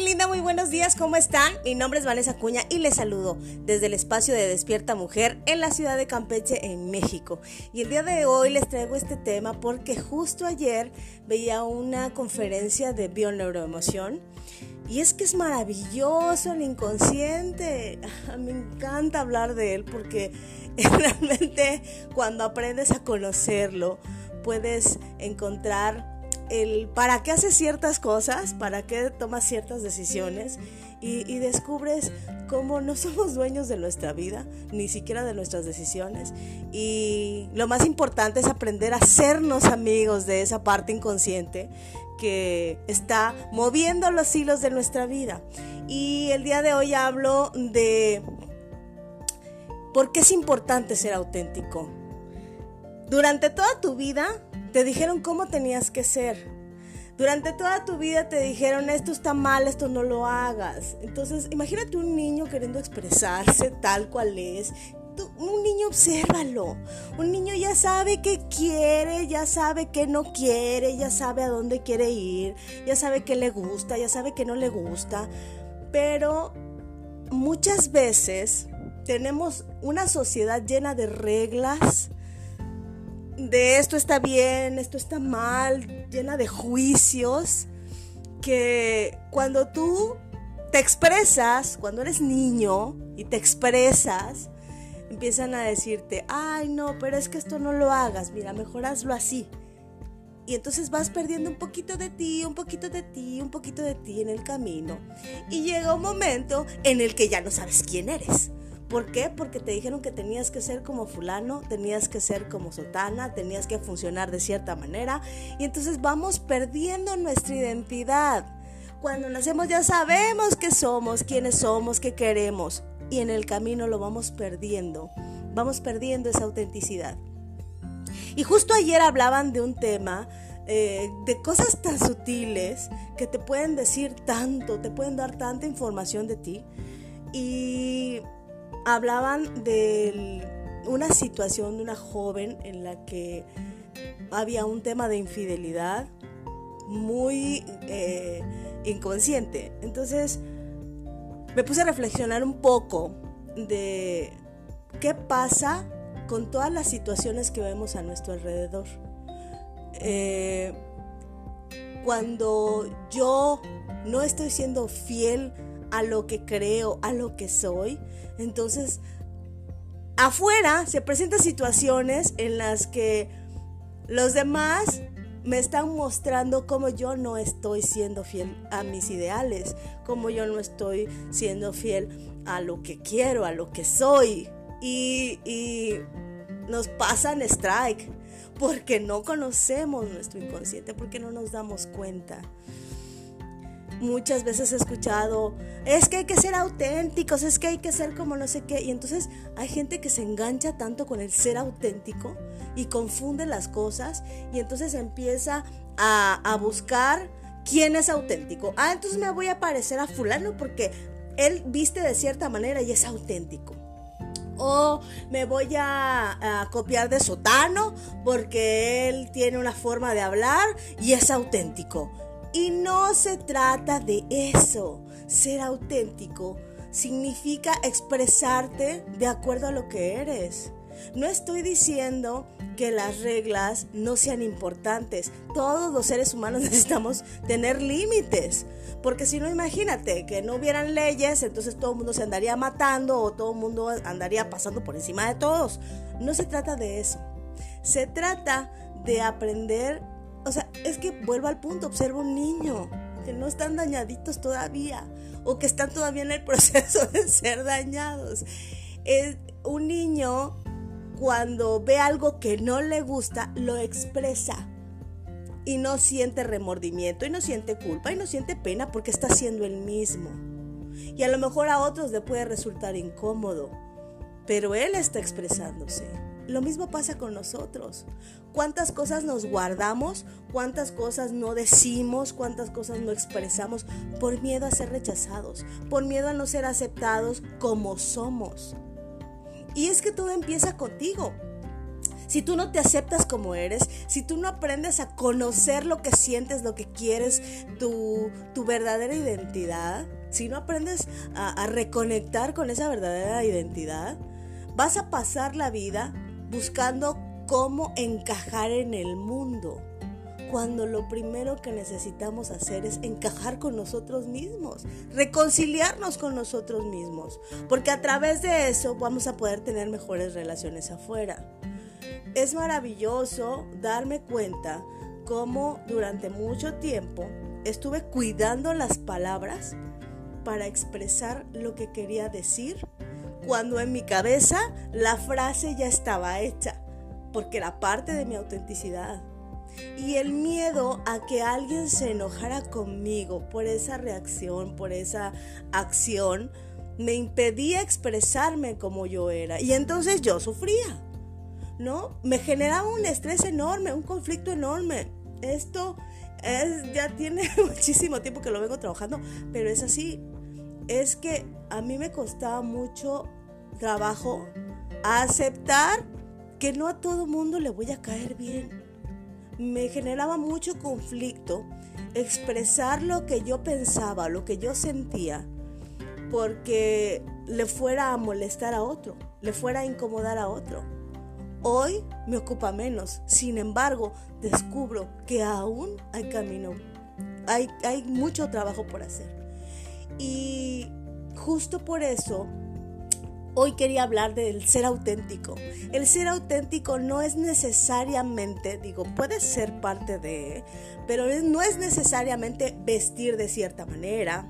linda, muy buenos días, ¿cómo están? Mi nombre es Vanessa Cuña y les saludo desde el espacio de Despierta Mujer en la ciudad de Campeche, en México. Y el día de hoy les traigo este tema porque justo ayer veía una conferencia de bioneuroemoción y es que es maravilloso el inconsciente. Me encanta hablar de él porque realmente cuando aprendes a conocerlo puedes encontrar el para qué haces ciertas cosas, para qué tomas ciertas decisiones y, descubres cómo no somos dueños de nuestra vida, ni siquiera de nuestras decisiones. Y lo más importante es aprender a sernos amigos de esa parte inconsciente que está moviendo los hilos de nuestra vida. Y el día de hoy hablo de por qué es importante ser auténtico. Durante toda tu vida te dijeron cómo tenías que ser. Durante toda tu vida te dijeron esto está mal, esto no lo hagas. Entonces, imagínate un niño queriendo expresarse tal cual es. un niño obsérvalo. Un niño ya sabe qué quiere, ya sabe qué no quiere, ya sabe a dónde quiere ir, ya sabe qué le gusta, ya sabe qué no le gusta. Pero muchas veces tenemos una sociedad llena de reglas, de esto está bien, esto está mal, llena de juicios, que cuando tú te expresas, cuando eres niño y te expresas, empiezan a decirte, ay no, pero es que esto no lo hagas, mira, mejor hazlo así. Y entonces vas perdiendo un poquito de ti, un poquito de ti, un poquito de ti en el camino. Y llega un momento en el que ya no sabes quién eres. ¿Por qué? Porque te dijeron que tenías que ser como fulano, tenías que ser como sotana, tenías que funcionar de cierta manera y entonces vamos perdiendo nuestra identidad. Cuando nacemos ya sabemos qué somos, quiénes somos, qué queremos y en el camino lo vamos perdiendo, vamos perdiendo esa autenticidad. Y justo ayer hablaban de un tema eh, de cosas tan sutiles que te pueden decir tanto, te pueden dar tanta información de ti. Y hablaban de una situación de una joven en la que había un tema de infidelidad muy eh, inconsciente. Entonces me puse a reflexionar un poco de qué pasa con todas las situaciones que vemos a nuestro alrededor. Eh, cuando yo no estoy siendo fiel a lo que creo, a lo que soy. Entonces, afuera se presentan situaciones en las que los demás me están mostrando cómo yo no estoy siendo fiel a mis ideales, cómo yo no estoy siendo fiel a lo que quiero, a lo que soy. Y, y nos pasan strike porque no conocemos nuestro inconsciente, porque no nos damos cuenta. Muchas veces he escuchado, es que hay que ser auténticos, es que hay que ser como no sé qué. Y entonces hay gente que se engancha tanto con el ser auténtico y confunde las cosas y entonces empieza a, a buscar quién es auténtico. Ah, entonces me voy a parecer a fulano porque él viste de cierta manera y es auténtico o me voy a, a, copiar de Sotano porque él tiene una forma de hablar y es auténtico. Y no se trata de eso. Ser auténtico significa expresarte de acuerdo a lo que eres. No estoy diciendo que las reglas no sean importantes. Todos los seres humanos necesitamos tener límites. Porque si no, imagínate que no hubieran leyes, entonces todo el mundo se andaría matando o todo el mundo andaría pasando por encima de todos. No se trata de eso. Se trata de aprender o sea, es que vuelvo al punto, observo un niño que no están dañaditos todavía o que están todavía en el proceso de ser dañados. Es un niño cuando ve algo que no le gusta, lo expresa y no siente remordimiento y no siente culpa y no siente pena porque está siendo el mismo. Y a lo mejor a otros le puede resultar incómodo, pero él está expresándose. Lo mismo pasa con nosotros. ¿Cuántas cosas nos guardamos? ¿Cuántas cosas no decimos? ¿Cuántas cosas no expresamos por miedo a ser rechazados? Por miedo a no ser aceptados como somos. Y es que todo empieza contigo. si tú no te aceptas como eres, si tú no aprendes a conocer lo que sientes, lo que quieres, tu, verdadera identidad, si no aprendes a reconectar con esa verdadera identidad, vas a pasar la vida buscando cómo encajar en el mundo cuando lo primero que necesitamos hacer es encajar con nosotros mismos, reconciliarnos con nosotros mismos, porque a través de eso vamos a poder tener mejores relaciones afuera. Es maravilloso darme cuenta cómo durante mucho tiempo estuve cuidando las palabras para expresar lo que quería decir, cuando en mi cabeza la frase ya estaba hecha, porque era parte de mi autenticidad y el miedo a que alguien se enojara conmigo por esa reacción, por esa acción, me impedía expresarme como yo era. Y entonces yo sufría, ¿no? Me generaba un estrés enorme, un conflicto enorme. Esto es, ya tiene muchísimo tiempo que lo vengo trabajando, pero es así. Es que a mí me costaba mucho trabajo aceptar que no a todo mundo le voy a caer bien me generaba mucho conflicto expresar lo que yo pensaba, lo que yo sentía, porque le fuera a molestar a otro, le fuera a incomodar a otro. Hoy me ocupa menos, sin embargo, descubro que aún hay camino, hay, hay mucho trabajo por hacer. Y justo por eso Hoy quería hablar del ser auténtico. El ser auténtico no es necesariamente, digo, puede ser parte de, pero no es necesariamente vestir de cierta manera,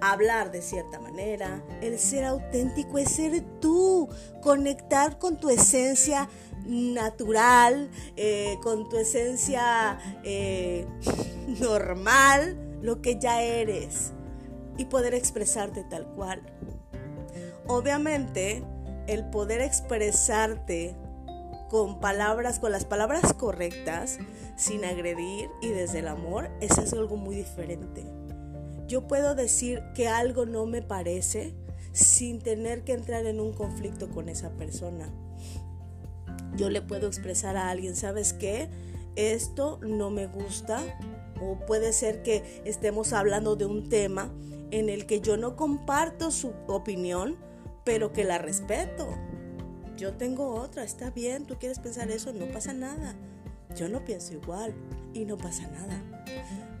hablar de cierta manera. El ser auténtico es ser tú, conectar con tu esencia natural, eh, con tu esencia eh, normal, lo que ya eres, y poder expresarte tal cual. Obviamente, el poder expresarte con palabras, con las palabras correctas, sin agredir y desde el amor, es algo muy diferente. Yo puedo decir que algo no me parece sin tener que entrar en un conflicto con esa persona. Yo le puedo expresar a alguien, ¿sabes qué? Esto no me gusta. O puede ser que estemos hablando de un tema en el que yo no comparto su opinión, pero que la respeto. Yo tengo otra, está bien, tú quieres pensar eso, no pasa nada. Yo no pienso igual y no pasa nada.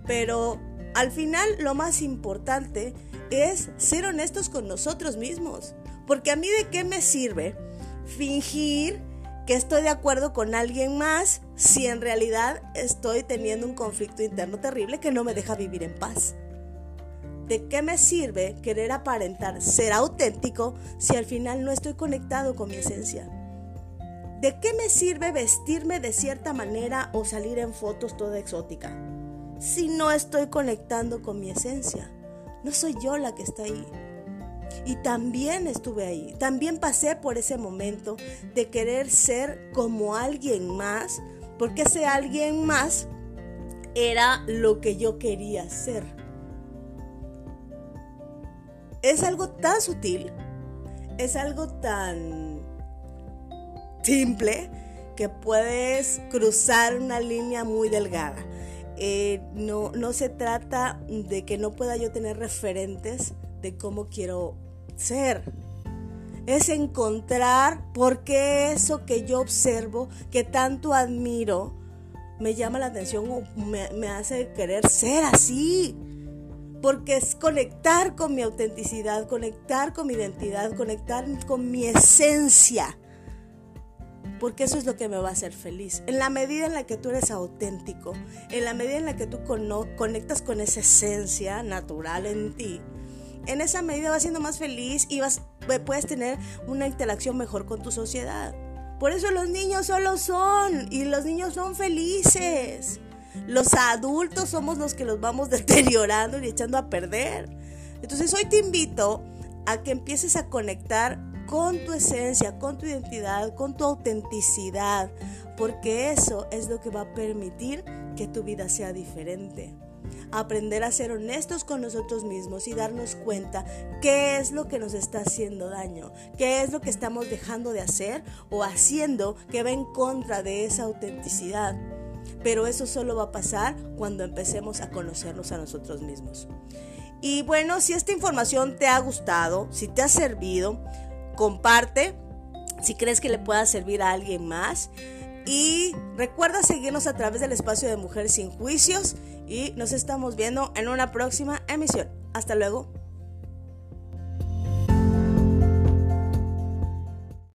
Pero al final lo más importante es ser honestos con nosotros mismos. Porque a mí de qué me sirve fingir que estoy de acuerdo con alguien más si en realidad estoy teniendo un conflicto interno terrible que no me deja vivir en paz. ¿De qué me sirve querer aparentar ser auténtico si al final no estoy conectado con mi esencia? ¿De qué me sirve vestirme de cierta manera o salir en fotos toda exótica si no estoy conectando con mi esencia? No soy yo la que está ahí. Y también estuve ahí, también pasé por ese momento de querer ser como alguien más, porque ese alguien más era lo que yo quería ser es algo tan sutil, es algo tan simple que puedes cruzar una línea muy delgada. Eh, no, no se trata de que no pueda yo tener referentes de cómo quiero ser. Es encontrar por qué eso que yo observo, que tanto admiro, me llama la atención o me, me hace querer ser así porque es conectar con mi autenticidad, conectar con mi identidad, conectar con mi esencia, porque eso es lo que me va a hacer feliz. En la medida en la que tú eres auténtico, en la medida en la que tú conectas con esa esencia natural en ti, en esa medida vas siendo más feliz y vas, puedes tener una interacción mejor con tu sociedad. Por eso los niños solo son y los niños son felices. Los adultos somos los que los vamos deteriorando y echando a perder. Entonces hoy te invito a que empieces a conectar con tu esencia, con tu identidad, con tu autenticidad, porque eso es lo que va a permitir que tu vida sea diferente. aprender a ser honestos con nosotros mismos y darnos cuenta qué es lo que nos está haciendo daño, qué es lo que estamos dejando de hacer o haciendo que va en contra de esa autenticidad. Pero eso solo va a pasar cuando empecemos a conocernos a nosotros mismos. Y bueno, si esta información te ha gustado, si te ha servido, comparte si crees que le pueda servir a alguien más. Y recuerda seguirnos a través del espacio de Mujer Sin Juicios y nos estamos viendo en una próxima emisión. Hasta luego.